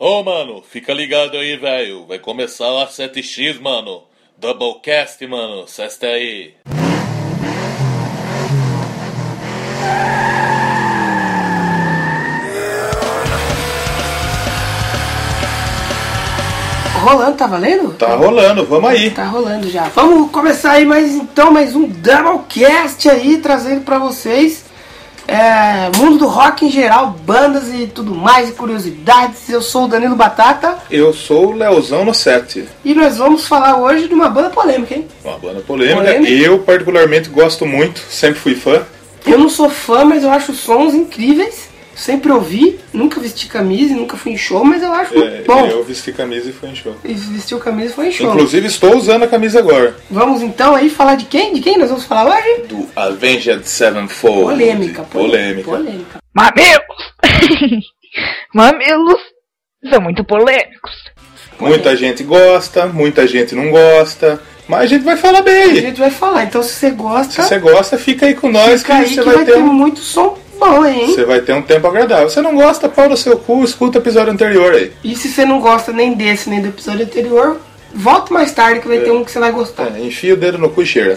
Ô, mano, fica ligado aí, velho. Vai começar a 7x, mano. Doublecast, mano. Cesta aí. Rolando, tá valendo? Tá rolando, vamos aí. Tá rolando já. Vamos começar aí mais então, mais um Doublecast aí, trazendo pra vocês é, mundo do rock em geral, bandas e tudo mais, e curiosidades. Eu sou o Danilo Batata Eu sou o Leozão no 7. e nós vamos falar hoje de uma banda polêmica, hein? Uma banda polêmica. Polêmica. Eu, particularmente, gosto muito, sempre fui fã. Eu não sou fã, mas eu acho sons incríveis. Sempre ouvi, nunca vesti camisa, e nunca fui em show, mas eu acho É, bom. eu vesti camisa e fui em show. E vestiu camisa e foi em show. Inclusive, estou usando a camisa agora. Vamos então aí falar de quem? De quem nós vamos falar hoje? Do Avenged Sevenfold. Polêmica, Polêmica. polêmica. Mamilos! Mamilos são muito polêmicos. Muita gente gosta, muita gente não gosta. Mas a gente vai falar bem A aí. gente vai falar, então se você gosta, Se você gosta, fica aí com nós fica aí que que você vai vai ter ter um. muito som bom, hein? Você vai ter um tempo agradável. Se não gosta, pau no seu cu, escuta o episódio anterior aí. E se você não gosta nem desse, nem do episódio anterior, volta mais tarde que vai ter um que você vai gostar. É, enfia o dedo no cu e cheira.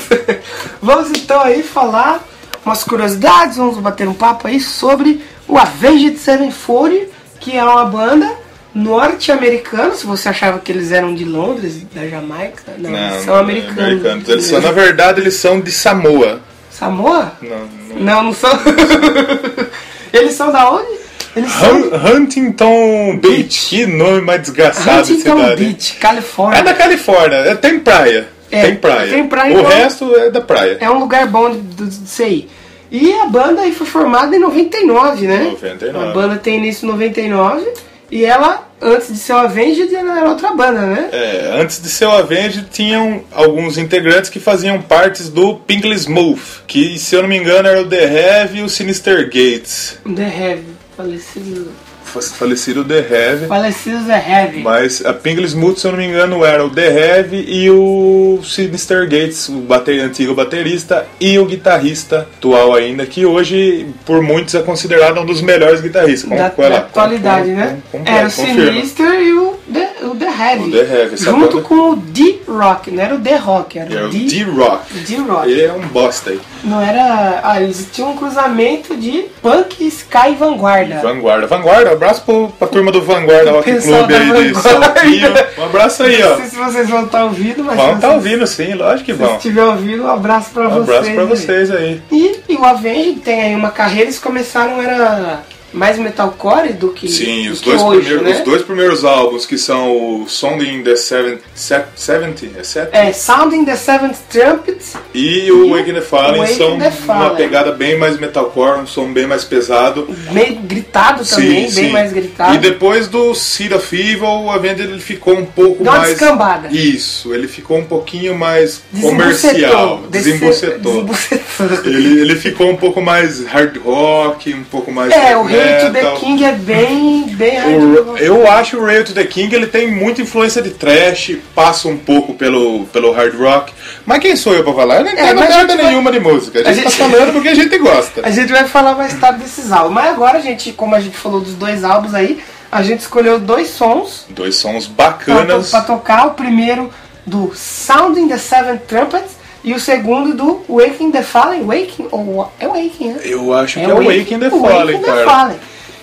vamos então aí falar umas curiosidades, vamos bater um papo aí sobre o Avenged Sevenfold, que é uma banda norte-americana, se você achava que eles eram de Londres, da Jamaica, não, eles são é americanos. Eles são, na verdade, eles são de Samoa. Samoa? Não, não. Não, são. eles são da onde? Eles são Hun- Huntington Beach. Que nome mais desgraçado de Huntington cidade. Beach, Califórnia. É da Califórnia, é- tem praia. É, tem praia. tem praia, o então- resto é da praia. É um lugar bom de, de, de. E a banda aí foi formada em 99, né? 99. A banda tem início em 99 e ela, antes de ser o Avenged, ela era outra banda, né? É, antes de ser o Avenged, tinham alguns integrantes que faziam partes do Pinkly Smooth, que, se eu não me engano, era o The Heavy e o Sinister Gates. The Heavy, falecido. Fa- Falecido The Heavy. Falecido The Heavy. Mas a Pinkly Smooth, se eu não me engano, era o The Heavy e o Sinister Gates, o bater, antigo baterista e o guitarrista atual ainda, que hoje, por muitos, é considerado um dos melhores guitarristas. da, Com- da lá, atualidade, com- né? com- com- era o. Sinister e o The, o The Heavy. O The Heavy, Junto banda- com o D-Rock, não era o The Rock, era É o o D- D-Rock. D-Rock. Ele é um bosta aí. Não era. Ah, eles tinham um cruzamento de punk, sky e vanguarda. Vanguarda. Vanguarda, um abraço pro, pra turma do Vanguarda Rock Club aí de Vanguarda. Saltinho. Um abraço aí, ó. Não sei se vocês vão estar ouvindo, mas Vão se tá ouvindo sim, lógico que se vão. estiver ouvindo, um abraço pra Um vocês. abraço pra aí. vocês aí. E, e o Avenged tem aí uma carreira, eles começaram, era mais metalcore do que, Sim, do os que dois, hoje, primeiros, né? os dois primeiros álbuns, que são o Song in the Seven, se- 70, é 70? É, Sounding the Seventh Trumpet E o E Wake in the Fallen Wake in são the uma Fallen. pegada bem mais metalcore, um som bem mais pesado. meio gritado também, bem mais gritado. E depois do Seed of Evil, o Avenged ele ficou um pouco Deu uma mais. descambada. Isso, ele ficou um pouquinho mais comercial. Desembucetou. desembucetou. Ele, ele ficou um pouco mais hard rock, um pouco mais É, o Hail to the metal. King é bem, bem O- eu acho o Rail to the King ele tem muita influência de trash, passa um pouco pelo, pelo hard rock. Mas quem sou eu pra falar? Eu não entendo É, mas a merda gente vai- nenhuma de música. A a gente, gente- tá falando porque a gente gosta. A gente vai falar mais tarde desses álbuns. Mas agora, a gente, como a gente falou dos dois álbuns aí, a gente escolheu dois sons Dois sons pra, bacanas. pra tocar. O primeiro do Sounding the Seven Trumpets e o segundo do Waking the Fallen. Waking? Ou é Waking, né? Eu acho que é Wake in the Waking Fallen, the cara. Fallen.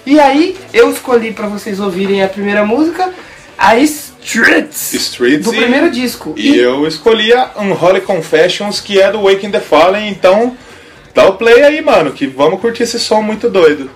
E aí, eu escolhi pra vocês ouvirem a primeira música, a Streets, Streets do e- primeiro disco. E eu escolhi a Unholy Confessions, que é do Wake in the Fallen, então dá o play aí, mano, que vamos curtir esse som muito doido.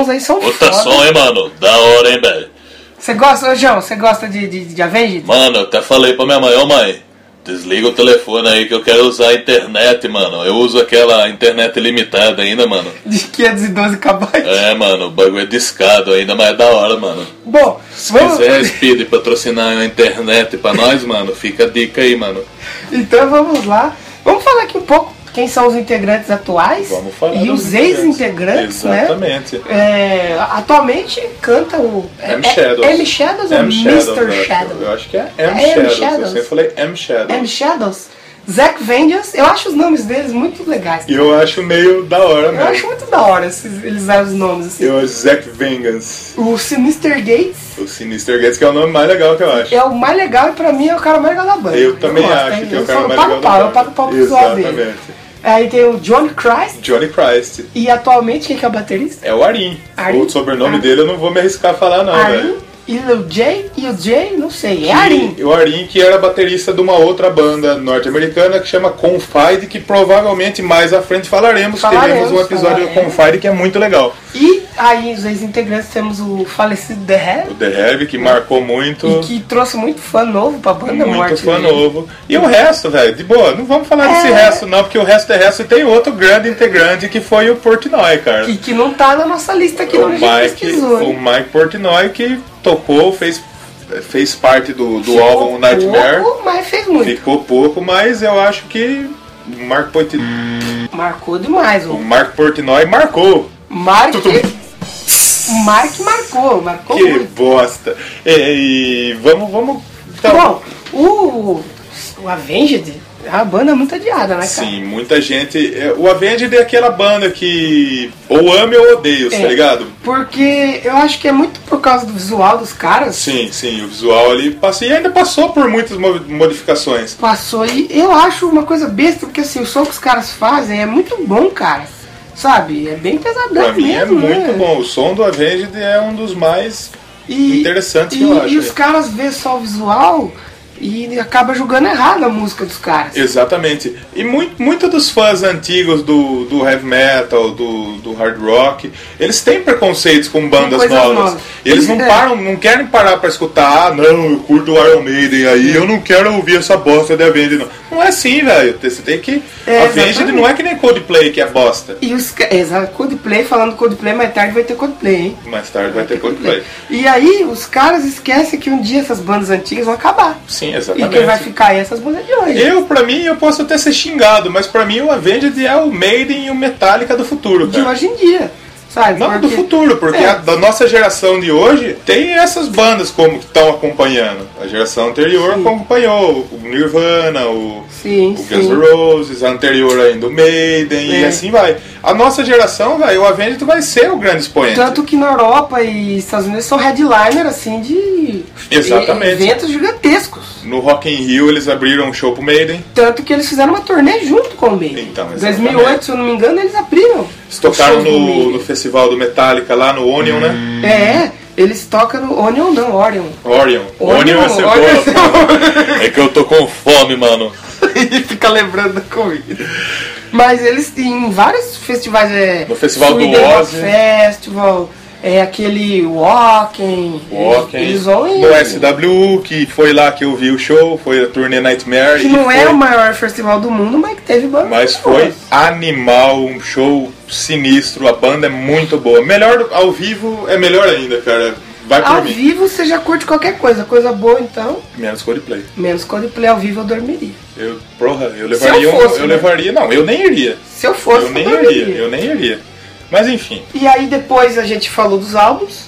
Sons aí são Puta foda. som, hein, mano? Da hora, hein, velho? Você gosta, ô João, você gosta de, de, de Avenged? Mano, eu até falei pra minha mãe, ô mãe, desliga o telefone aí que eu quero usar a internet, mano. Eu uso aquela internet limitada ainda, mano. De 512 KB. É, mano, o bagulho é discado ainda, mas é da hora, mano. Bom, Se vamos, quiser, Speed, patrocinar a internet pra nós, mano, fica a dica aí, mano. então vamos lá. Vamos falar aqui um pouco quem são os integrantes atuais Vamos falar e os ex-integrantes, né? Exatamente. É, atualmente canta o M é- Shadows. é M Shadows ou M Shadows, Mr. eu. Shadows? Eu acho que é M É M Shadows. Shadows. Eu sempre falei M Shadows. M Shadows, Zack Vengeance, eu acho os nomes deles muito legais. E eu acho meio da hora Eu mesmo. acho muito da hora esses- eles usarem os nomes assim. Eu acho Zack Vengeance. O Sinister Gates O Sinister Gates, que é o nome mais legal que eu acho. é o mais legal e pra mim é o cara mais legal da banda. Eu também gosto, acho hein? que é o Eu cara mais legal da Eu pago pau pro visual dele. Exatamente. Aí tem o Johnny Christ Johnny Christ. e atualmente quem que é o baterista? É o Arim. Arim? O sobrenome Ah. dele eu não vou me arriscar a falar, não, Arim e o Jay e o Jay, não sei, é Que- Arim. O Arim, que era baterista de uma outra banda norte-americana que chama Confide, que provavelmente mais à frente falaremos. Falaremos, Teremos um episódio do falaremos. Confide que é muito legal. E aí os ex-integrantes temos o falecido The Head, O The Heavy, que marcou muito. e que trouxe muito fã novo pra banda Muito Morte. fã novo. E o resto, velho, de boa, não vamos falar desse É. resto não, porque o resto é resto. E tem outro grande integrante que foi o Portnoy, cara. Que, que não tá na nossa lista aqui, o não, a gente Mike, pesquisou. o? Mike Portnoy que tocou, fez, fez parte do, do álbum Nightmare. pouco, mas fez muito. Ficou pouco, mas eu acho que o Mark, Port... Marcou demais. o O Mark Portnoy marcou. Mark. O Mark marcou, marcou Que muito. bosta. E, e vamos, vamos. Então, Bom, o, o Avenged é uma banda muito adiada, né, cara? Sim, muita gente. é, O Avenged é aquela banda que ou ame ou odeio, tá É. ligado? Porque eu acho que é muito por causa do visual dos caras. Sim, sim, o visual ali passa, e ainda passou por muitas mo- modificações. Passou e eu acho uma coisa besta, porque assim, o som que os caras fazem é muito bom, cara. Sabe? É bem pesadão Pra mim é mesmo, muito né? bom. O som do Avenged é um dos mais E, interessantes que e, eu acho. e os caras vê só o visual e acaba julgando errado a música dos caras. Exatamente. E muito, muito dos fãs antigos do, do heavy metal, do, do hard rock, eles têm preconceitos com bandas novas. novas. Eles não é. param, não querem parar pra escutar, ah, não, eu curto o Iron Maiden aí, eu não quero ouvir essa bosta de Avenged, não. Não é assim, velho. Você tem que. É, Avenged não é que nem Coldplay, que é bosta. E os exato, Coldplay, falando Coldplay, mais tarde vai ter Coldplay, hein? Mais tarde vai ter Coldplay. E aí os caras esquecem que um dia essas bandas antigas vão acabar. Sim, E exatamente. quem vai ficar aí é essas bandas de hoje. Eu, pra mim, eu posso até ser xingado, mas pra mim o Avenged é o Maiden e o Metallica do futuro, De cara. hoje em dia. Sabe? Não, do Porque- futuro, porque É. a, da nossa geração de hoje tem essas bandas como que estão acompanhando. A geração anterior Sim. acompanhou o Nirvana, o, Sim, o. Guns N' Roses, a anterior ainda o Maiden e É. assim vai. A nossa geração, velho, o Avenged vai ser o grande expoente. Tanto que na Europa e Estados Unidos são headliner assim de Exatamente. eventos gigantescos. No Rock in Rio eles abriram um show pro Maiden. Tanto que eles fizeram uma turnê junto com o Maiden. Então, Em exatamente. 2008, se eu não me engano, eles abriram. Eles tocaram do no, no festival do Metallica lá no Onion, né? É, eles tocam no Onion não, Orion. Orion. Onion, Onion é cebola. É. É que eu tô com fome, mano. e fica lembrando da comida. Mas eles têm vários festivais. É, No festival do Sweden Rock Ozzy. Festival, é aquele Walking. Walking. Eles vão em. No SWU, que foi lá que eu vi o show, foi a turnê Nightmare. Que não foi, é o maior festival do mundo, mas que teve banda. Mas foi animal, um show sinistro, a banda é muito boa. Melhor ao vivo é melhor ainda, cara. Vai por Ao mim. vivo você já curte qualquer coisa, coisa boa então. Menos Coldplay. Menos Coldplay ao vivo eu dormiria. Eu, porra, eu levaria eu um- fosse, eu né? levaria, não, eu nem iria. Se eu fosse, eu nem iria, eu nem iria. Mas enfim, E aí depois a gente falou dos álbuns,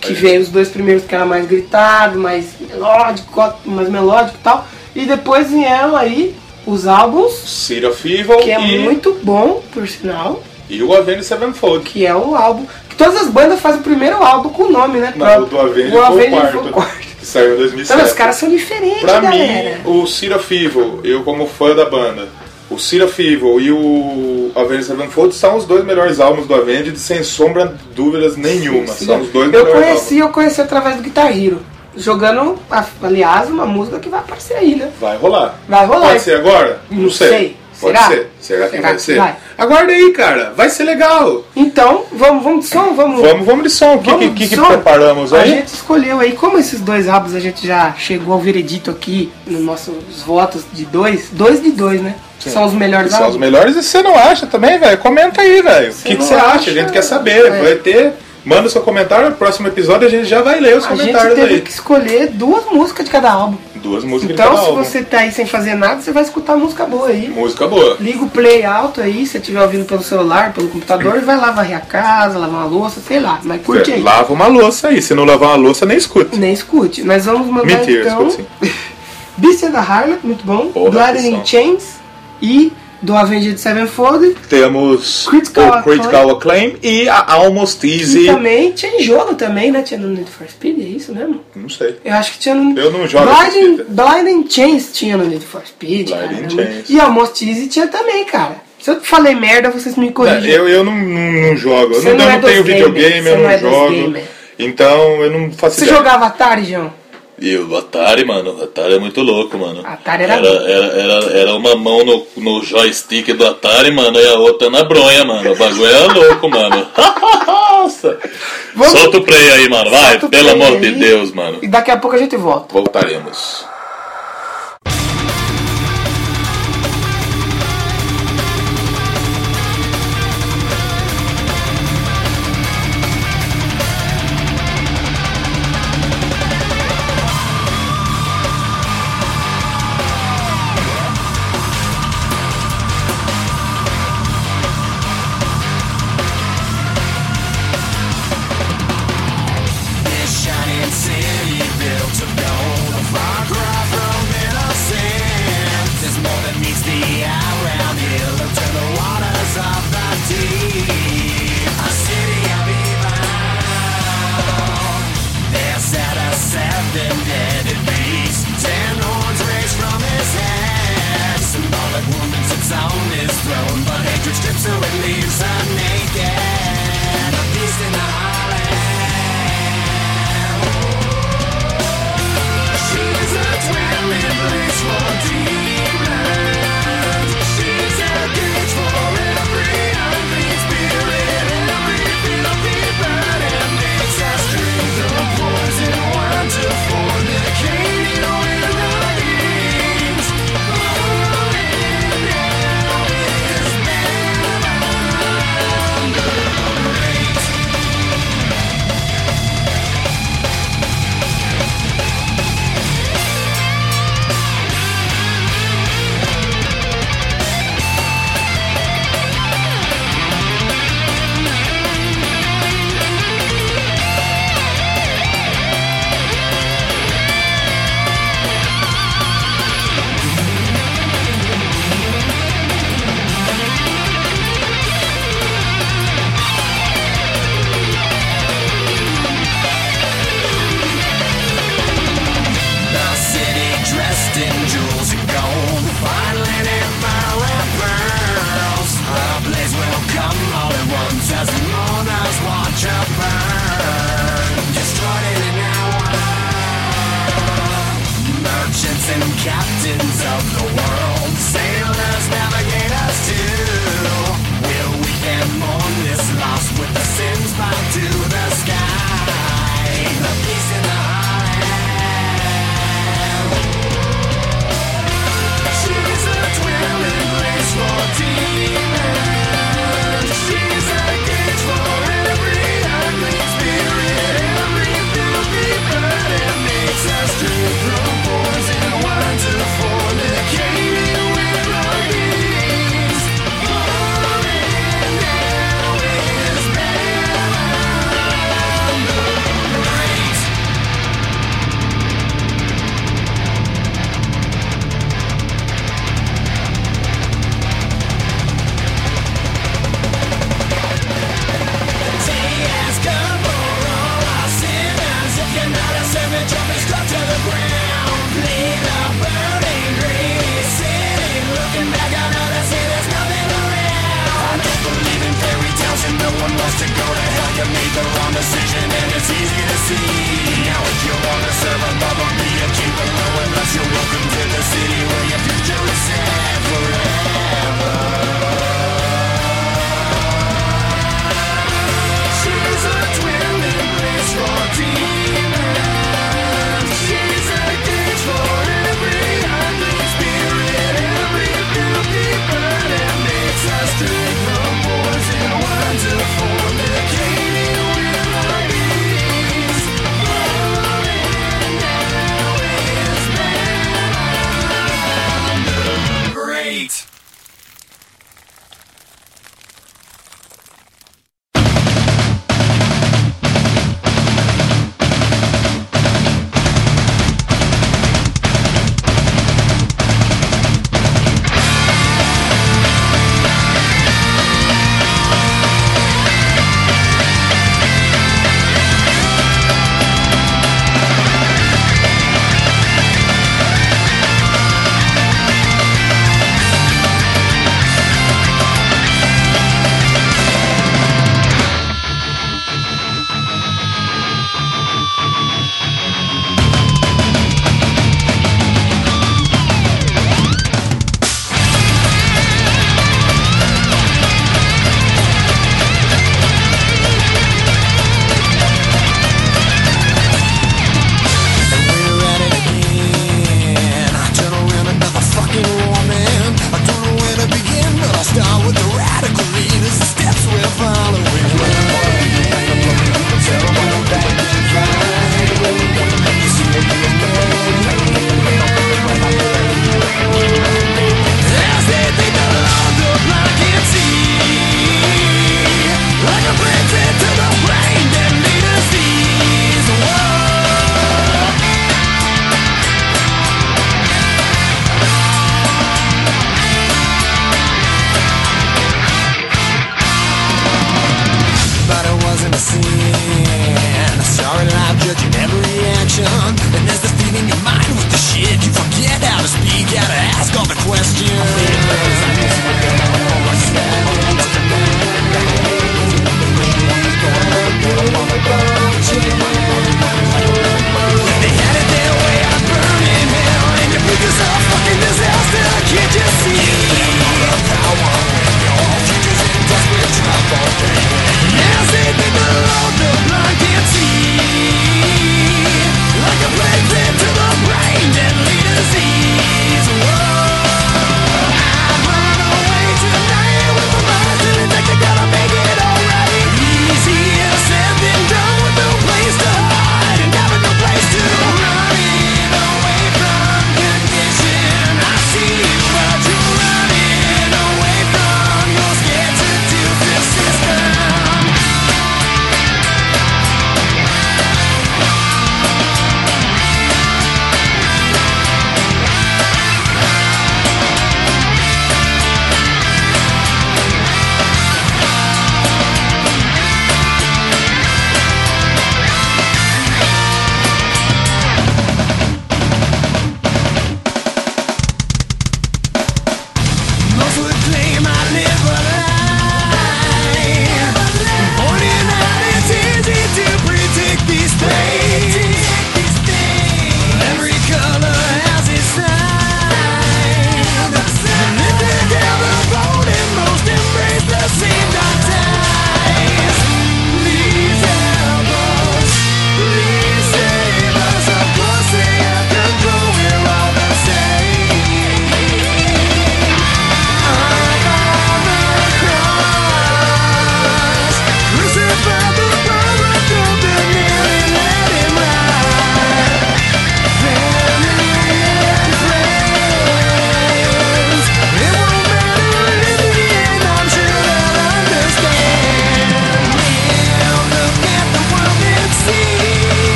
que veio os dois primeiros que era mais gritado, mais melódico, mais melódico e tal. E depois vieram aí os álbuns, City of Evil que é e, muito bom, por sinal, e o Avenged Sevenfold. que é o álbum. Que todas as bandas fazem o primeiro álbum com o nome, né? Não, o do Avenged foi o Avenged quarto, foi o quarto. que saiu em 2007. Então, os caras são diferentes, Pra galera. mim, o City of Evil, eu como fã da banda, o of Evil e o Avenged Sevenfold são os dois melhores álbuns do Avenged, sem sombra de dúvidas nenhuma. Sim, São os dois eu melhores conheci, eu conheci através do Guitar Hero. Jogando, aliás, uma música que vai aparecer aí, né? álbuns. Vai rolar. Vai rolar. Pode ser agora? Não sei. Pode Será? ser. Será que vai que ser? vai? Aguarda aí, cara. Vai ser legal. Então, vamos, vamos de som? Vamos, Vamos, vamos de som. O que, que, que, que preparamos A aí? gente escolheu aí, como esses dois álbuns a gente já chegou ao veredito aqui nos nossos votos de dois, dois de dois, né? São os melhores São os melhores e você não acha também, velho, comenta aí, velho. O que, você acha? acha, A gente quer saber. é. Vai ter. Manda o seu comentário, no próximo episódio a gente já vai ler os A gente comentários teve aí. que escolher duas músicas de cada álbum. Duas músicas Então, se álbum. você tá aí sem fazer nada, você vai escutar música boa aí. Música boa. Liga o play alto aí, se você estiver ouvindo pelo celular, pelo computador, e vai lá varrer a casa, lavar uma louça, sei lá. Mas curte aí. Lava uma louça aí. Se não lavar uma louça, nem escuta. Nem escute. Nós vamos mandar Mentira, então. escuta Beast and the Harlot, muito bom. Porra, Blood in. Chains e do Avenged Sevenfold. Temos Critical o Critical Acclaim e a Almost E Easy. também tinha em jogo também, né? Tinha no Need for Speed, é isso mesmo? Não sei. Eu acho que tinha no. Eu não jogo Blinding. Blinding Chains tinha no Need for Speed. Blinding cara. Chains. E Almost Easy tinha também, cara. Se eu falei merda, vocês me corrigem. Eu, eu não, não, não jogo. Eu Você não, não eu é não tenho videogame, eu não não é jogo. gamer. Então eu não faço Você ideia. jogava Atari, João? E o Atari, mano, o Atari é muito louco, mano. Atari era era, era, era, era uma mão no, no joystick do Atari, mano, e a outra na bronha, mano. O bagulho era louco, mano. Nossa! Vamos- Solta o play aí, mano. Vai, pelo amor de aí. Deus, mano. E daqui a pouco a gente volta. Voltaremos.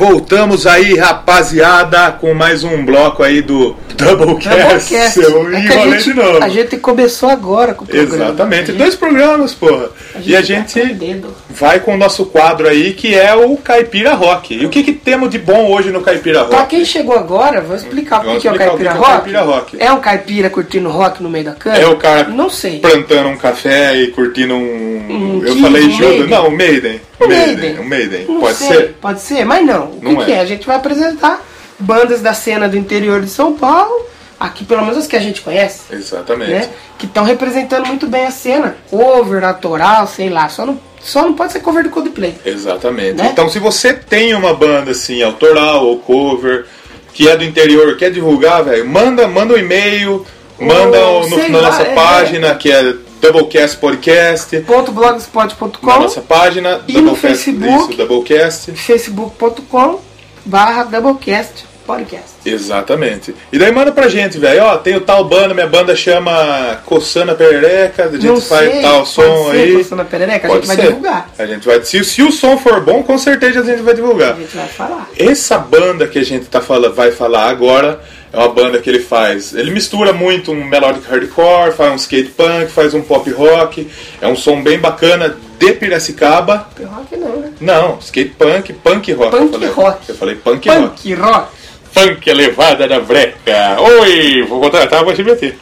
Voltamos aí, rapaziada, com mais um bloco aí do Doublecast. Doublecast. Eu É a enrolei gente, de novo. a gente começou agora com o programa. Exatamente, A dois programas, porra. gente E a tá gente o dedo. vai com o nosso quadro aí, que é o Caipira Rock. E o que, que temos de bom hoje no Caipira Rock? Pra quem chegou agora, vou explicar o que, é o o caipira é o rock. caipira rock. É um caipira curtindo rock no meio da cana? É o cara Não sei. plantando um café e curtindo um. Um eu falei um Judas. Maiden. Não, um Maiden. Maiden. Maiden. Um Maiden. Não Pode sei, ser? Pode ser, mas não. O Não que, é. que é? A gente vai apresentar bandas da cena do interior de São Paulo, aqui pelo menos as que a gente conhece, Exatamente. né? Que estão representando muito bem a cena. Cover, autoral, sei lá. Só não, só não pode ser cover do Coldplay. Exatamente. Né? Então, se você tem uma banda assim, autoral ou cover, que é do interior, quer divulgar, velho, manda, manda um e-mail, manda Ou, no- na lá, nossa é, página, que é Doublecast Podcast. Blogspot.com Na nossa página, E no Doublecast, Facebook. isso, Doublecast. facebook.com barra Doublecast Podcast. Exatamente. E daí manda pra gente, velho, ó, tem o tal banda, minha banda chama Coçana Perereca, a gente Não faz sei, tal som ser aí. Coçando a Perereca, a Pode gente vai ser. divulgar. A gente vai, se, se o som for bom, com certeza a gente vai divulgar. A gente vai falar. Essa banda que a gente tá fala, vai falar agora é uma banda que ele faz. Ele mistura muito um melodic hardcore, faz um skate punk, faz um pop rock. É um som bem bacana de Piracicaba. Rock não, né? Não, skate punk, punk rock. Punk eu falei. rock. Eu falei punk, rock. Punk rock. Funk elevada da breca. Oi, vou contratar o SBT.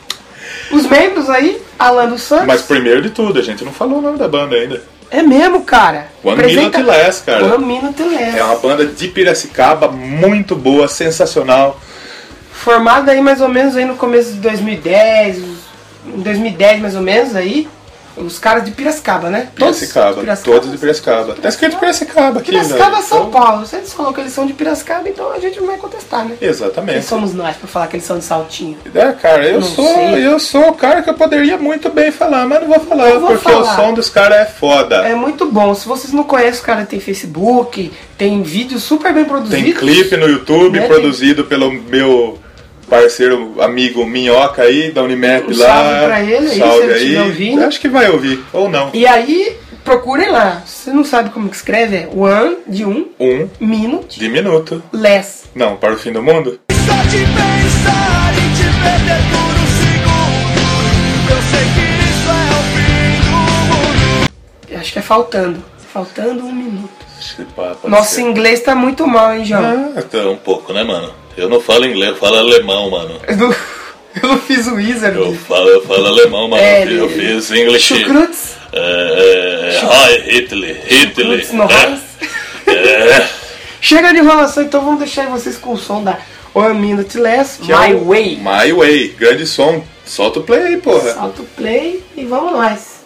Os membros aí, Alan dos Santos. Mas primeiro de tudo, a gente não falou o nome da banda ainda. É mesmo, cara. One Apresenta- Minute Less, cara. One Minute Less. É uma banda de Piracicaba muito boa, sensacional. Formada aí mais ou menos aí no começo de 2010, em 2010 mais ou menos aí, os caras de Piracicaba, né? Piracicaba, todos de Piracicaba. Tá escrito Piracicaba aqui, Piracicaba, velho. São Então, Paulo. Eles falam que eles são de Piracicaba, então a gente não vai contestar, né? Quem Exatamente. somos nós pra falar que eles são de Saltinho? É, cara, eu sou, sei. eu sou o cara que eu poderia muito bem falar, mas não vou falar, Não vou porque falar. o som dos caras é foda. É muito bom. Se vocês não conhecem, o cara tem Facebook, tem vídeos super bem produzidos. Tem clipe no YouTube Né? produzido pelo meu parceiro, amigo Minhoca aí, da Unimap Um lá. salve pra ele aí, se Salve aí. ouvindo. Acho que vai ouvir, ou não. E aí, procurem lá. Se você não sabe como que escreve, é one de um, Um minute, de minuto. less. Não, para o fim do mundo? Só de pensar em te perder por um segundo Eu sei que isso é o fim do mundo Eu Acho que é faltando. Faltando um minuto. Pá, Nosso ser. inglês tá muito mal, hein, João? Ah, Então, um pouco, né, mano? Eu não falo inglês, eu falo alemão, mano. Eu, não, eu não fiz o Wizard. Eu falo, eu falo alemão, mano. É, eu fiz English. Chucrutz. É, é, Hi, Hitler, Hitler. É, é. Chega de enrolação, então vamos deixar vocês com o som da One Minute Less, que é My o Way. My Way, grande som. Solta o play aí, porra. Salta o play e vamos nós.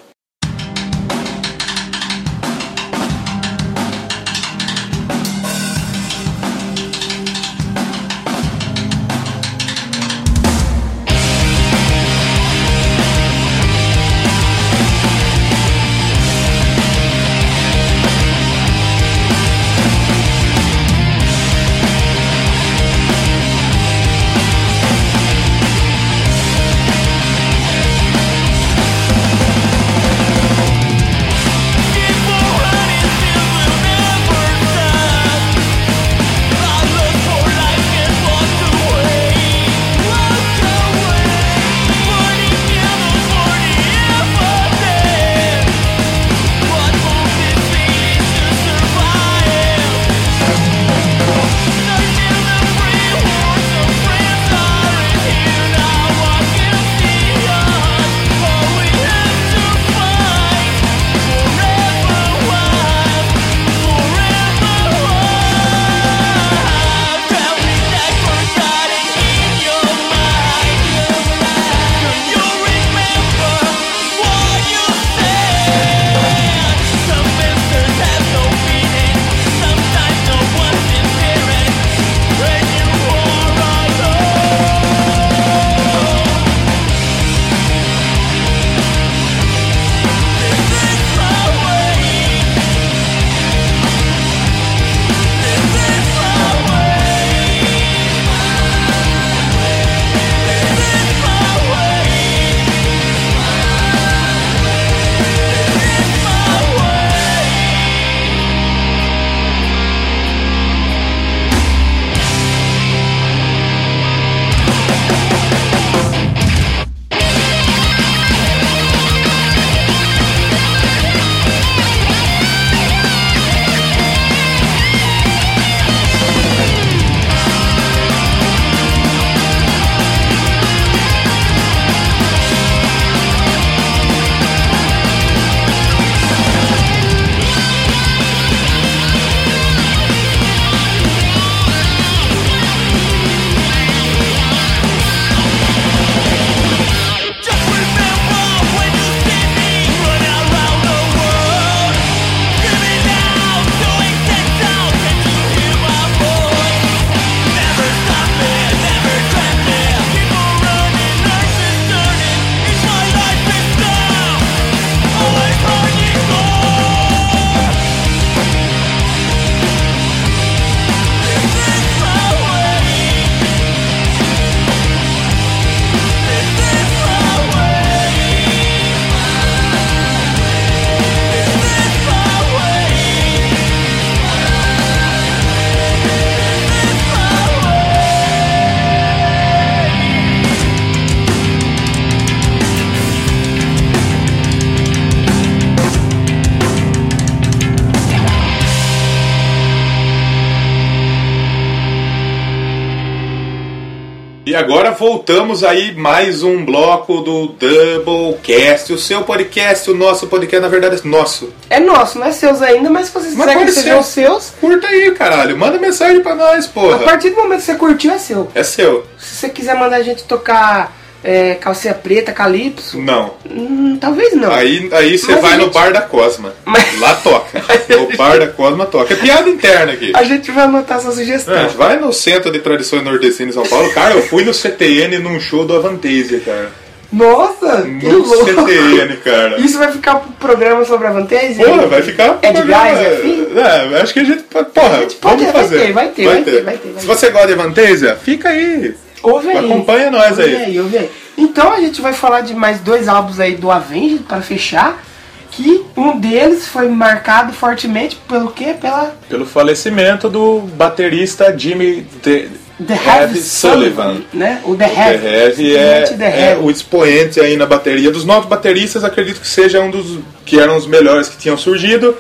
E agora voltamos aí mais um bloco do Doublecast, o seu podcast, o nosso podcast, na verdade é nosso. É nosso, não é seus ainda, mas se vocês Mas quiserem que sejam ser. seus, Curta aí, caralho. Manda mensagem pra nós, a porra. partir do momento que você curtiu, é seu. É seu. Se você quiser mandar a gente tocar é, calcinha preta, calypso, Não. hum, talvez não. Aí, aí você vai a no gente- bar da Cosma. Mas- Lá toca. No bar da Cosma toca. É piada interna aqui. A gente vai anotar essa sugestão. É, vai no Centro de Tradições Nordestinas em São Paulo. Cara, eu fui no CTN num show do Avantasia, cara. Nossa, que No louco. CTN, cara. Isso vai ficar pro programa sobre a Vantage? Porra, vai ficar. É de programa- gás, é? É, acho que a gente. Porra, A gente pode- vamos vai fazer. ter, vai ter, vai ter, vai ter, vai Se ter. você gosta de Avantasia, fica aí. Ouve aí. Acompanha nós ouve aí. aí. Ouve aí. Então a gente vai falar de mais dois álbuns aí do Avenged para fechar. Que um deles foi marcado fortemente pelo quê? Pela Pelo falecimento do baterista Jimmy The, The Heavy Sullivan, né? O The The Heavy. Heavy é, The é Heavy. o expoente aí na bateria. Dos novos bateristas, acredito que seja um dos que eram os melhores que tinham surgido.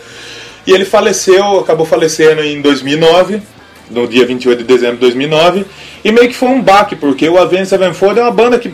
E ele faleceu, acabou falecendo em 2009, no dia 28 de dezembro de 2009. E meio que foi um baque, porque o Avenged Sevenfold é uma banda que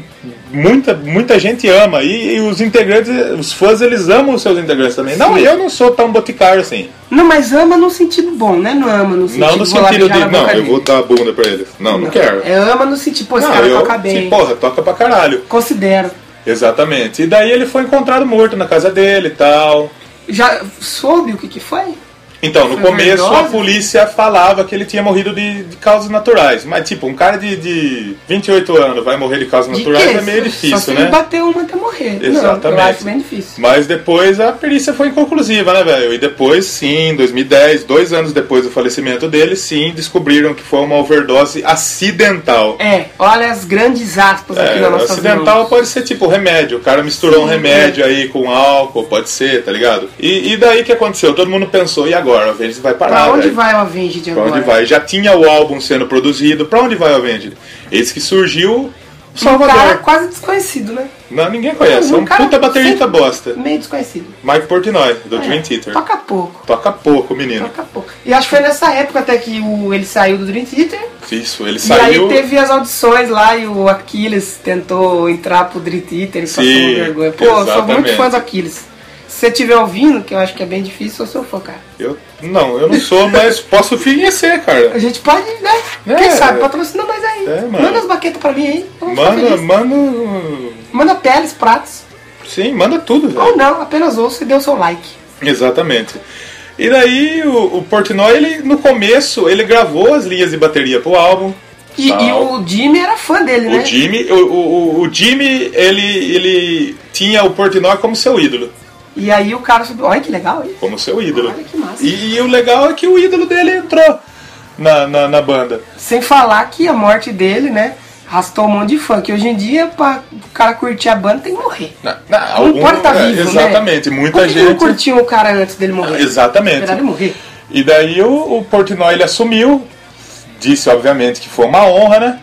muita, muita gente ama. E, e os integrantes, os fãs, eles amam os seus integrantes também. Não, Sim. eu não sou tão boticário assim. Não, mas ama no sentido bom, né? Não ama no sentido Não no sentido de, não, eu vou dar a bunda pra eles. Não, não, quero. É ama no sentido, pô, esse Não, cara eu, toca bem. sim, porra, toca pra caralho. Considero. Exatamente. E daí ele foi encontrado morto na casa dele e tal. Já soube o que que foi? Então, no Foi começo a polícia falava que ele tinha morrido de, de causas naturais. Mas, tipo, um cara de, de 28 anos vai morrer de causas De naturais é meio Só difícil, se né? ele bater uma até morrer. Não, eu Exatamente. acho bem difícil. Mas depois a perícia foi inconclusiva, né, velho? E depois, sim, em 2010, dois anos depois do falecimento dele, sim, descobriram que foi uma overdose acidental. É, olha as grandes aspas aqui É, na nossa acidental pode ser tipo remédio. O cara misturou um Sim, é. remédio aí com álcool, pode ser, tá ligado? E, e daí que aconteceu? Todo mundo pensou, e agora? O Avenged vai parar, Pra onde velho. vai o Avenged Pra agora? onde vai? Já tinha o álbum sendo produzido, pra onde vai o Avenged? Esse que surgiu, Um Salvador. cara quase desconhecido, né? Não, ninguém conhece, é Um um cara puta baterista bosta. Meio desconhecido. Mike Portnoy, do É, Dream Theater. Toca pouco. Toca pouco, menino. Toca pouco. E acho que foi nessa época até que o, ele saiu do Dream Theater. Isso, ele E saiu. aí teve as audições lá e o Aquiles tentou entrar pro Dream Theater e passou Sim, uma vergonha. Pô, eu sou muito exatamente. fã do Aquiles. Se você estiver ouvindo, que eu acho que é bem difícil, eu sou fã, cara. Eu, não, eu não sou, mas posso conhecer, cara. A gente pode, né? É, Quem sabe patrocina mais aí. É. Manda as baquetas pra mim aí. Manda, manda. Manda peles, pratos. Sim, manda tudo, velho. Ou não, apenas ouça e dê o seu like. Exatamente. E daí o, o Portnoy, ele, no começo, ele gravou as linhas de bateria pro álbum. E, e o Jimmy era fã dele, né? O Jimmy, o, o, o Jimmy ele, ele tinha o Portnoy como seu ídolo. E aí o cara subiu. Olha que legal isso. Como seu ídolo. Olha que massa. E, e o legal é que o ídolo dele entrou na, na, na banda. Sem falar que a morte dele, né? Arrastou um monte de fã. Que hoje em dia, pra o cara curtir a banda, tem que morrer. Na, na, Não algum- pode estar é, vivo, Exatamente, né? muita Por que gente. não curtiam o cara antes dele morrer? Exatamente. Esperar ele morrer. E daí o, o Portnoy ele assumiu, disse obviamente que foi uma honra, né?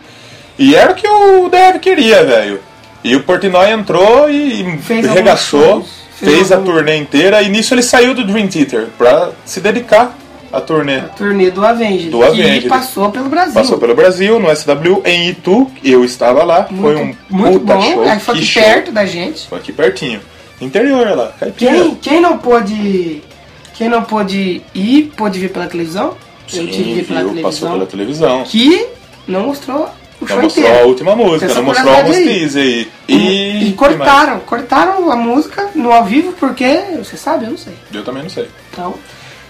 E era o que o Dev queria, velho. E o Portnoy entrou e Fez regaçou, fez a turnê inteira e nisso ele saiu do Dream Theater pra se dedicar à turnê. Turnê do Avenged. Do que Avenged. passou pelo Brasil. Passou pelo Brasil, no SW, em Itu, eu estava lá, foi um muito puta bom. show. Aí foi que aqui show. perto da gente. Foi aqui pertinho. Interior lá, caipira. Quem, quem não pôde. Quem não pôde ir, pôde vir pela televisão. eu Sim, tive que ir pela televisão. passou pela televisão. Que não mostrou Não mostrou inteiro. a última música, não mostrou alguns aí. teas aí. E, E, cortaram, cortaram a música no ao vivo porque, você sabe, eu não sei. Eu também não sei. Então,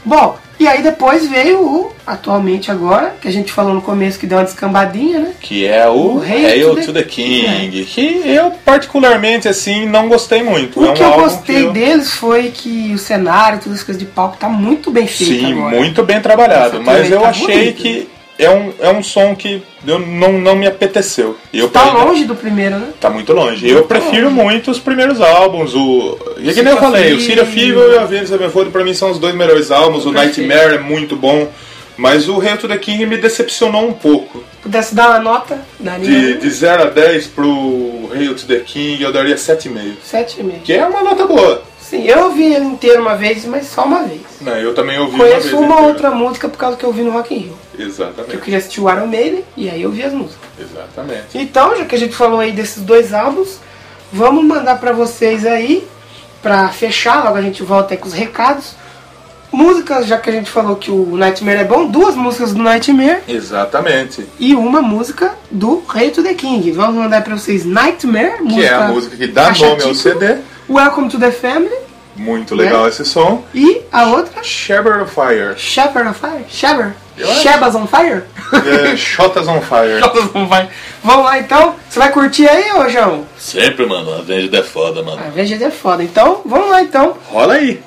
bom, e aí depois veio o, atualmente agora, que a gente falou no começo que deu uma descambadinha, né? Que é o O Hail to the- King. Que eu, particularmente, assim, não gostei muito. O é um que eu gostei que eu- deles foi que o cenário, todas as coisas de palco, tá muito bem feito Sim, agora. muito bem trabalhado. Mas eu tá achei bonito, que é um, é um som que eu não, não me apeteceu. Eu Tá ainda- longe do primeiro, né? Tá muito longe. Eu prefiro longe. muito os primeiros álbuns. O... E é que nem eu falei, o of Evil e o Avenged Sevenfold pra mim são os dois melhores álbuns. O Perfeito. Nightmare é muito bom. Mas o Hail to the King me decepcionou um pouco. Pudesse dar uma nota, daria De, de 0 a 10 pro Hail to the King, eu daria 7,5. 7,5. Que é uma nota boa. Sim, eu ouvi ele inteiro uma vez, mas só uma vez. Não, eu também ouvi uma. Conheço uma inteira. outra música por causa que eu ouvi no Rock in Rio. Que eu Exatamente. queria assistir o Iron Maiden e aí eu vi as músicas. Exatamente. Então, já que a gente falou aí desses dois álbuns, vamos mandar pra vocês aí, pra fechar, logo a gente volta aí com os recados. Músicas, já que a gente falou que o Nightmare é bom, duas músicas do Nightmare Exatamente. e uma música do Rei to the King. Vamos mandar pra vocês Nightmare, Que é a música que dá nome ao CD. Welcome to the Family Muito legal Né? esse som. e a outra Shepherd of Fire. Shepherd on Fire. Shepherd? Shebas on Fire? É, Shotas on Fire. Shotas on Fire. Vamos lá então. Você vai curtir aí, ô João? Sempre, mano, a Avenged é foda, mano. A VGD é foda. Então, vamos lá então. Rola aí.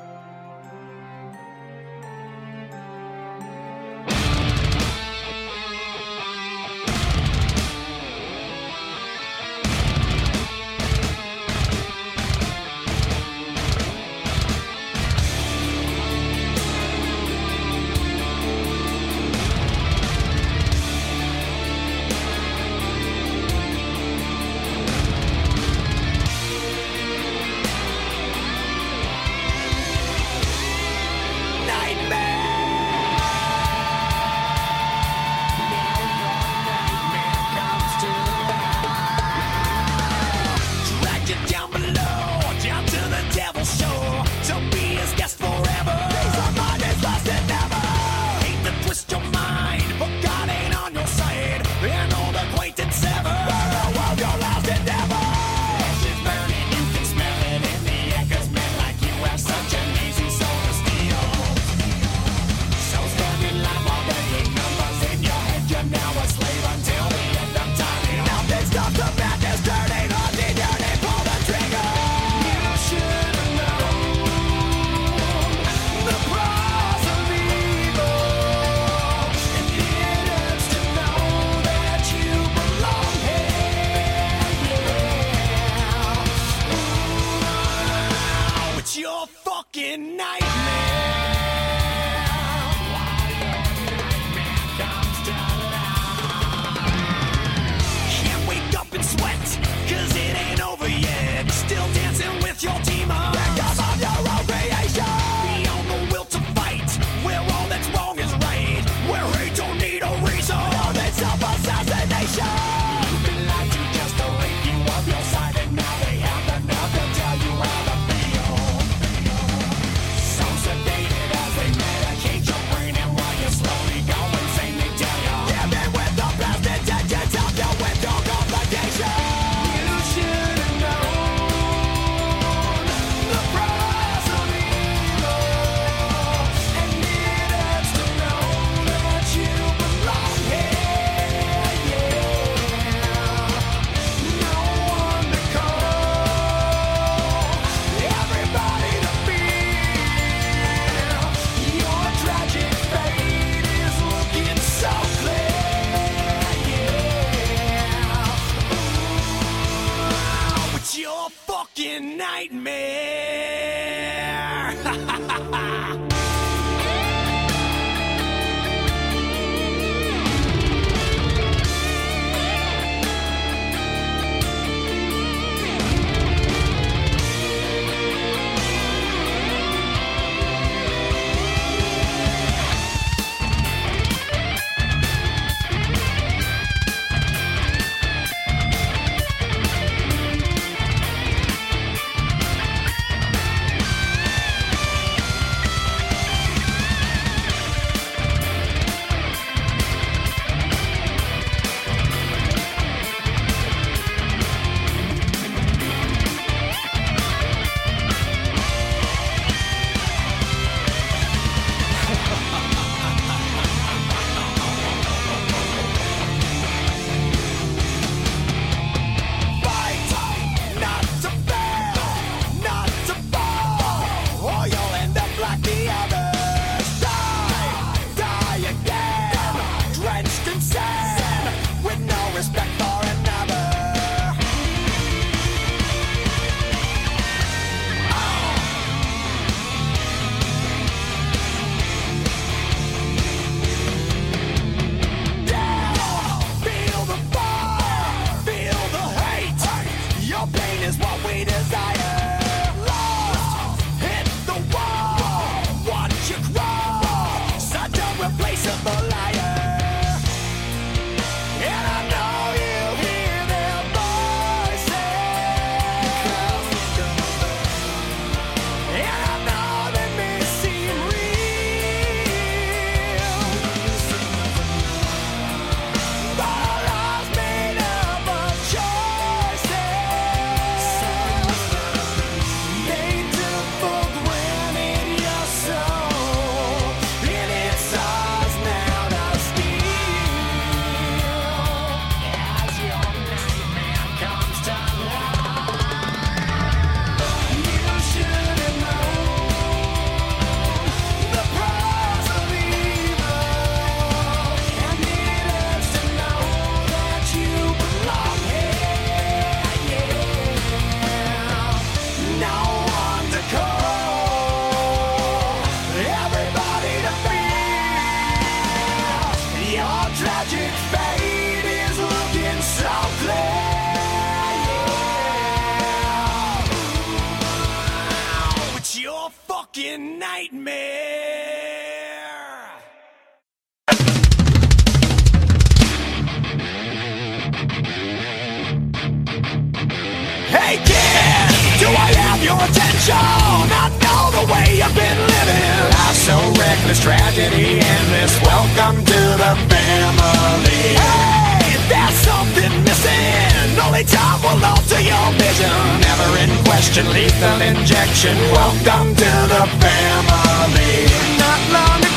shown I know the way you've been living. Life's so reckless, tragedy endless. Welcome to the family. Hey, there's something missing. Only time will alter your vision. Never in question, lethal injection. Welcome to the family. Not long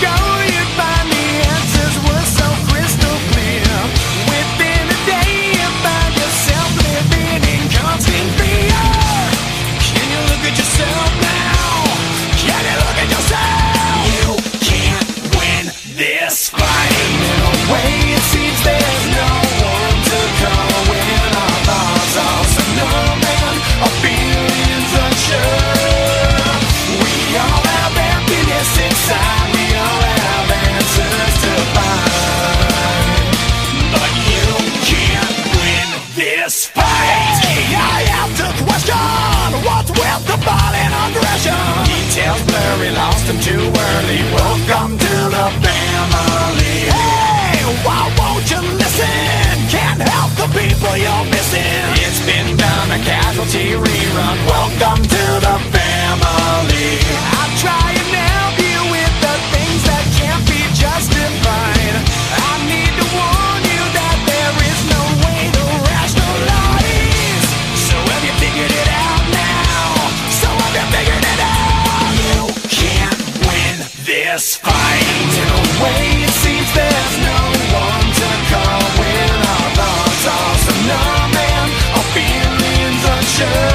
I'm too early. Welcome to the family. Hey, why won't you listen? Can't help the people you're missing. It's been done, a casualty rerun. Welcome to the family. I'll try and help you with the things that can't be justified. Yeah.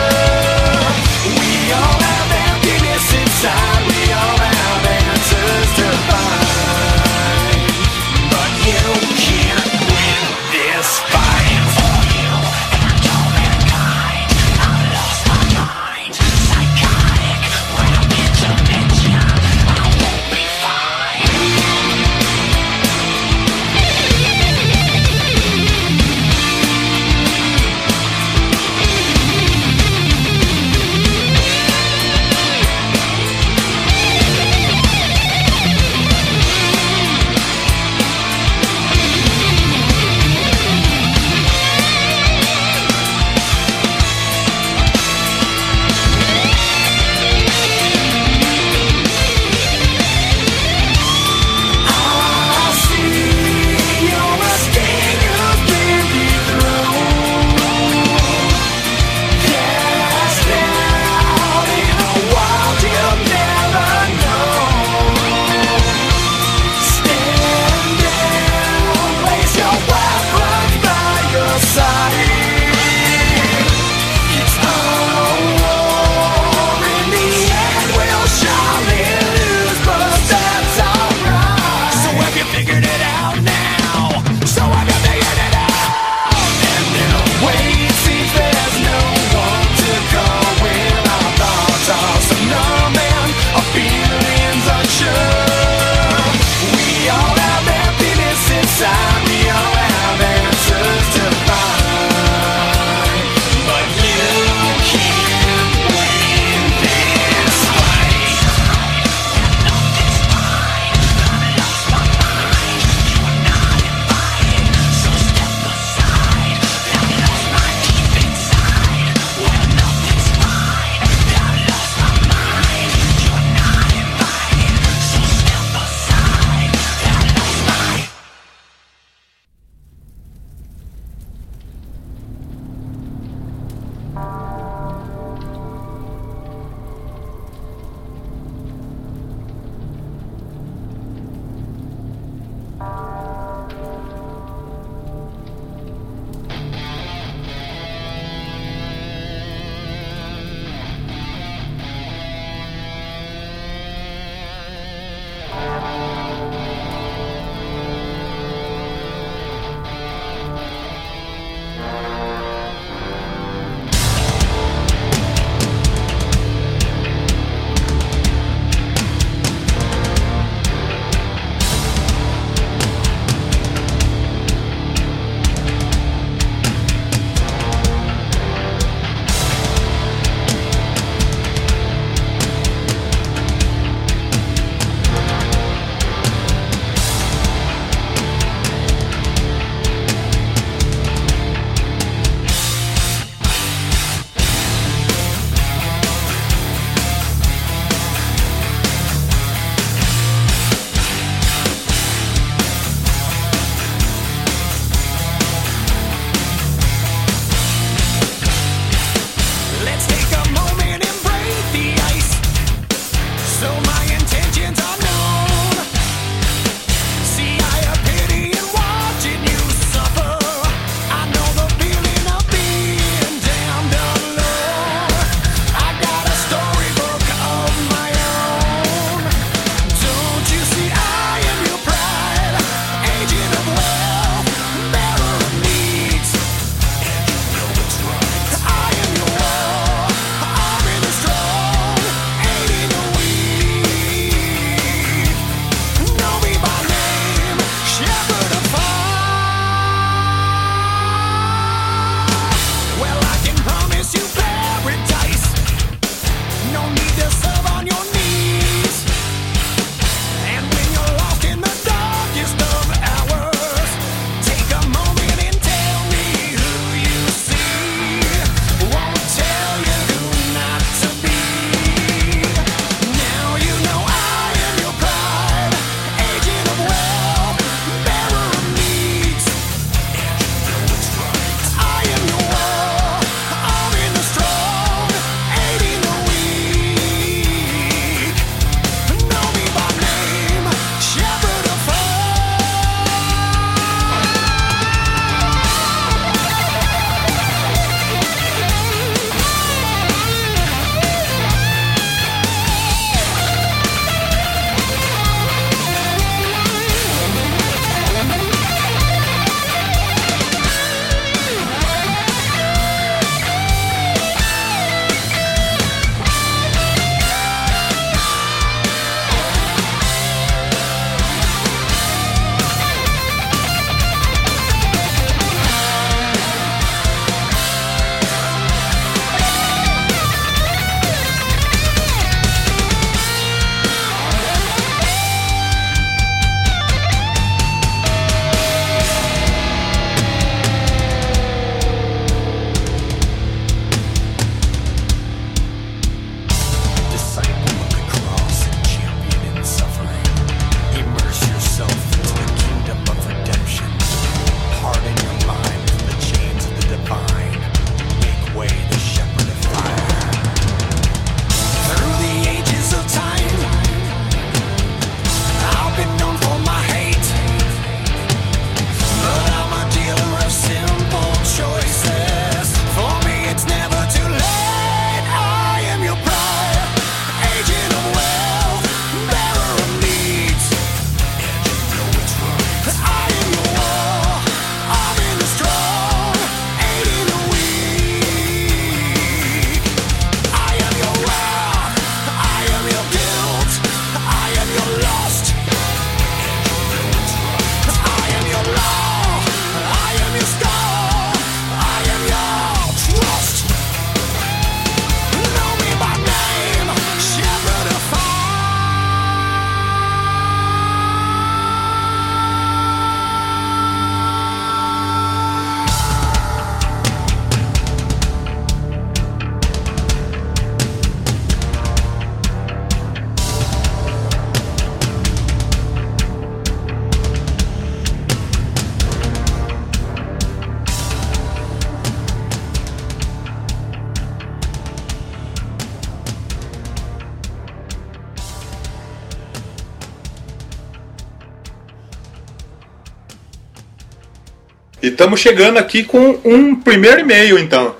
Estamos chegando aqui com um primeiro e-mail, então.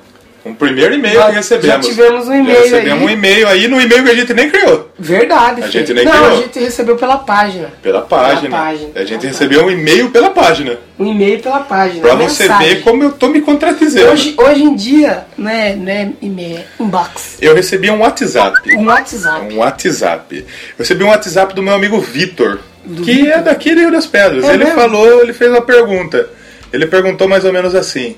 Um primeiro e-mail Já- que recebemos. já tivemos um e-mail Já recebemos aí. um e-mail aí no e-mail que a gente nem criou. Verdade. A filho. gente nem Não, criou. a gente recebeu pela página. Pela página. página. A gente Pela recebeu um e-mail pela página. Um e-mail pela página. Pra você mensagem. ver como eu tô me contradizendo. Hoje, hoje em dia, não é, não é e-mail, inbox. Eu recebi um WhatsApp. Um WhatsApp. Um WhatsApp. Eu recebi um WhatsApp do meu amigo Vitor, que é daqui do Rio das Pedras. É ele mesmo? falou, ele fez uma pergunta. Ele perguntou mais ou menos assim: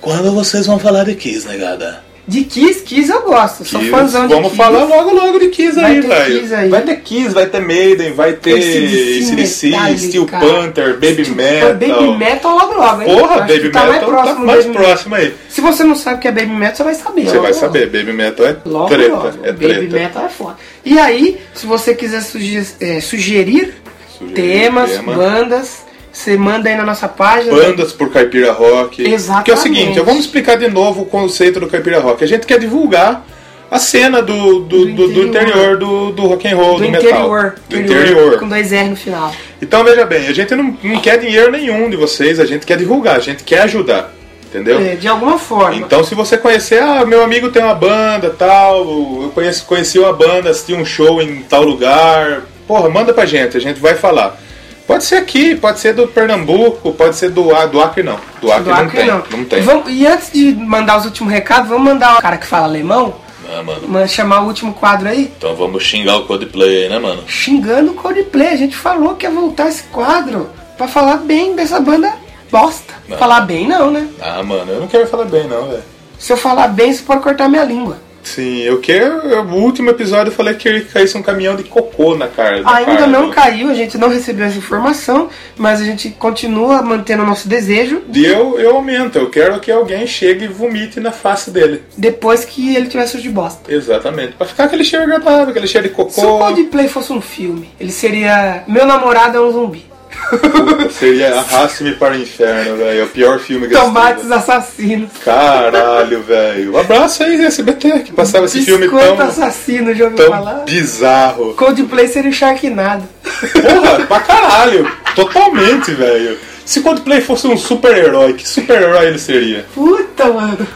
Quando vocês vão falar de Kiss, negada? De Kiss, Kiss eu gosto. Sou Kiss, fãzão de Vamos Kiss. falar logo logo de Kiss Vai aí, velho. Kiss aí. Vai ter Kiss, vai ter Maiden, vai ter AC/DC. Steel Panther, Baby Tipo, Metal. Baby Metal logo logo, hein? Porra, Baby tá mais Metal próximo tá mais Baby próximo aí. Se você não sabe o que é Baby Metal, você vai saber. Você logo, vai logo. saber, Baby Metal é Logo, treta. logo. É Baby treta. Metal é foda. E aí, se você quiser sugerir, é, sugerir Sugerir temas, tema. bandas, você manda aí na nossa página. Bandas por Caipira Rock. Exatamente. Que é o seguinte, vamos explicar de novo o conceito do Caipira Rock. A gente quer divulgar a cena do, do, Do do, do interior. interior do, do rock and roll, do, do, interior, metal. Do interior. Com dois R no final. Então veja bem, a gente não, não quer dinheiro nenhum de vocês, a gente quer divulgar, a gente quer ajudar. Entendeu? É, de alguma forma. Então se você conhecer, ah, meu amigo tem uma banda, tal, eu conheci, conheci uma banda, assisti um show em tal lugar, porra, manda pra gente, a gente vai falar. Pode ser aqui, pode ser do Pernambuco, pode ser do, A- do Acre não. Do Acre, Do não Acre, tem. não. Não tem. Vamos- e antes de mandar os últimos recados, vamos mandar o cara que fala alemão, Ah, mano. ma- chamar o último quadro aí. Então vamos xingar o Codeplay aí, né, mano? xingando o Coldplay. A gente falou que ia voltar esse quadro pra falar bem dessa banda bosta. Não. Falar bem não, né? Ah, mano, eu não quero falar bem não, velho. Se eu falar bem, você pode cortar minha língua. Sim, eu quero. eu- O último episódio eu falei que que caísse um caminhão de cocô na cara. Ainda cara não do- caiu, a gente não recebeu essa informação, mas a gente continua mantendo o nosso desejo E eu, eu aumento, eu quero que alguém chegue e vomite na face dele. depois que ele tiver sujo de bosta. Exatamente. Pra ficar aquele cheiro agradável, aquele cheiro de Se o cocô. Coldplay fosse um filme, ele seria Meu Namorado é um Zumbi. Seria Arraste-me para o Inferno, velho. É o pior filme que eu Tomates Assassinos. Caralho, velho. Um abraço aí, SBT, que passava esse filme Biscoito tão, Assassino, já ouviu tão falar? bizarro. Coldplay seria o Sharknado. Porra, pra caralho. Totalmente, velho. Se Coldplay fosse um super-herói, que super-herói ele seria? Puta, mano.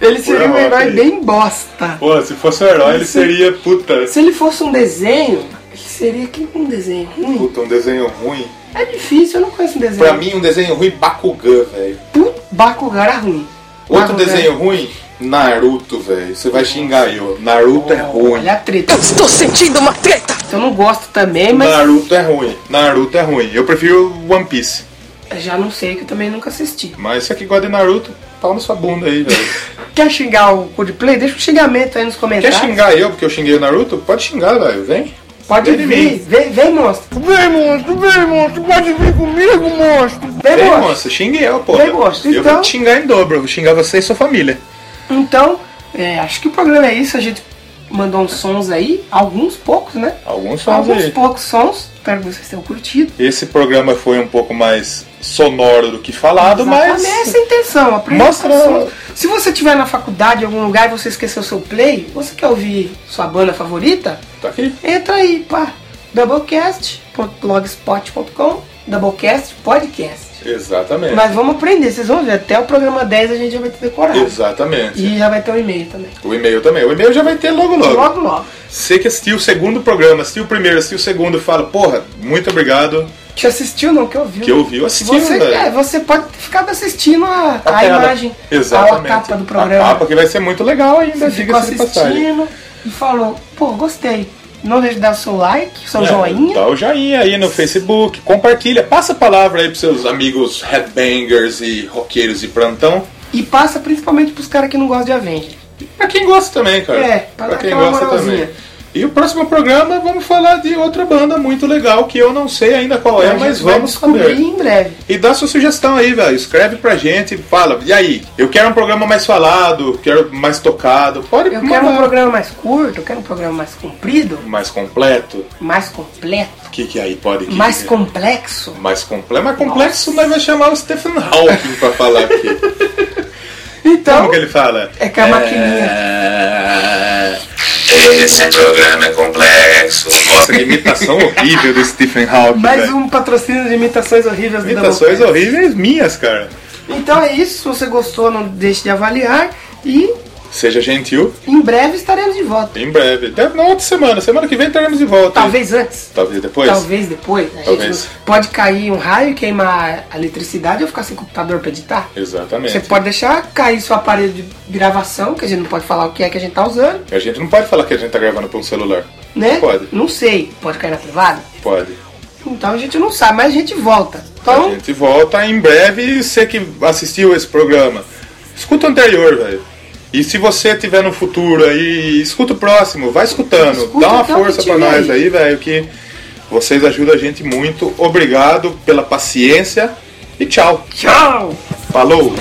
Ele seria um Foi herói bem bosta. Pô, se fosse um herói, ele seria, puta, Se ele fosse um desenho, ele seria que um desenho ruim. puta, um desenho ruim. É difícil, eu não conheço um desenho. Pra mim, um desenho ruim, Bakugan, velho. Puta, Bakugan era ruim. Outro Bakugan- desenho ruim, Naruto, velho. Você vai xingar eu. Naruto é ruim. Olha a treta. Estou sentindo uma treta! Eu não gosto também, mas Naruto é ruim. Naruto é ruim. Eu prefiro One Piece. já não sei que eu também nunca assisti. Mas você que gosta de Naruto, pau na sua bunda aí, velho. Quer xingar o Coldplay? Deixa um xingamento aí nos Quer comentários. xingar eu porque eu xinguei o Naruto? Pode xingar, velho. Vem. Pode Vem em vir. Vem, vem, monstro. Vem, monstro, vem, monstro, pode vir comigo, monstro. Vem, Vem, monstro. moça. Xingue eu, pô. Vem, monstro. Eu Então- vou te xingar em dobro. Eu vou xingar você e sua família. Então, é, acho que o programa é isso. A gente mandou uns sons aí. Alguns poucos, né? Alguns sons Alguns aí. poucos sons. Espero que vocês tenham curtido. Esse programa foi um pouco mais sonoro do que falado, Exatamente, mas. essa é a intenção. apresentação. Mostra- Se você estiver na faculdade, em algum lugar, e você esqueceu seu play, você quer ouvir sua banda favorita? Tá aqui. Entra aí, pá. Doublecast.blogspot.com Doublecast Podcast. Exatamente. Mas vamos aprender, vocês vão ver. Até o programa 10 a gente já vai ter decorado. Exatamente. E já vai ter um e-mail também. O e-mail também. O e-mail já vai ter logo logo. Logo, logo. Você que assistiu o segundo programa, assistiu o primeiro, assistiu o segundo, fala, porra, muito obrigado. Que assistiu, não, que ouviu. Que ouviu, assistiu, você, velho. é, você pode ficado assistindo a, a, tela. imagem, Exatamente. a capa do programa. A capa que vai ser muito legal ainda, Você ficou assistindo e falou, pô, gostei. Não deixe de dar seu like, seu É, joinha. Dá o joinha aí no Facebook, compartilha, passa a palavra aí pros seus amigos headbangers e roqueiros de plantão. E passa principalmente pros caras que não gostam de Avenger. Pra quem gosta também, cara. É, pra dar quem gosta moralzinha. também. E o próximo programa vamos falar de outra banda muito legal que eu não sei ainda qual é, mas vamos descobrir saber. em breve. E dá sua sugestão aí, velho. Escreve pra gente, fala. E aí? Eu quero um programa mais falado, quero mais tocado. Pode Eu mandar. quero um programa mais curto, eu quero um programa mais comprido, mais completo. mais completo, O que, que aí pode que mais que- complexo. mais complexo. Mais complexo, nós vai chamar o Stephen Hawking pra falar aqui. Então, Como que ele fala? é que a maquininha. É... Esse programa é complexo. Nossa, que imitação horrível do Stephen Hawking. Mais velho. um patrocínio de imitações horríveis do Imitações horríveis minhas, cara. Então é isso. Se você gostou, não deixe de avaliar. E Seja gentil. em breve estaremos de volta. Em breve. Até na outra semana. Semana que vem estaremos de volta. Talvez antes. Talvez depois? Talvez depois. A gente Talvez. não- pode cair um raio, queimar a eletricidade ou ficar sem computador pra editar. Exatamente. Você pode deixar cair seu aparelho de gravação, que a gente não pode falar o que é que a gente tá usando, A gente não pode falar que a gente tá gravando pra um celular. né? Pode. Não sei. Pode cair na privada? Pode. Então a gente não sabe, mas a gente volta. A Então, gente volta em breve. Você que assistiu esse programa, escuta o anterior, velho. E se você tiver no futuro aí, escuta o próximo, vai escutando. Escuta Dá uma força tiver nós aí, velho, que vocês ajudam a gente muito. Obrigado pela paciência e tchau. tchau! Falou!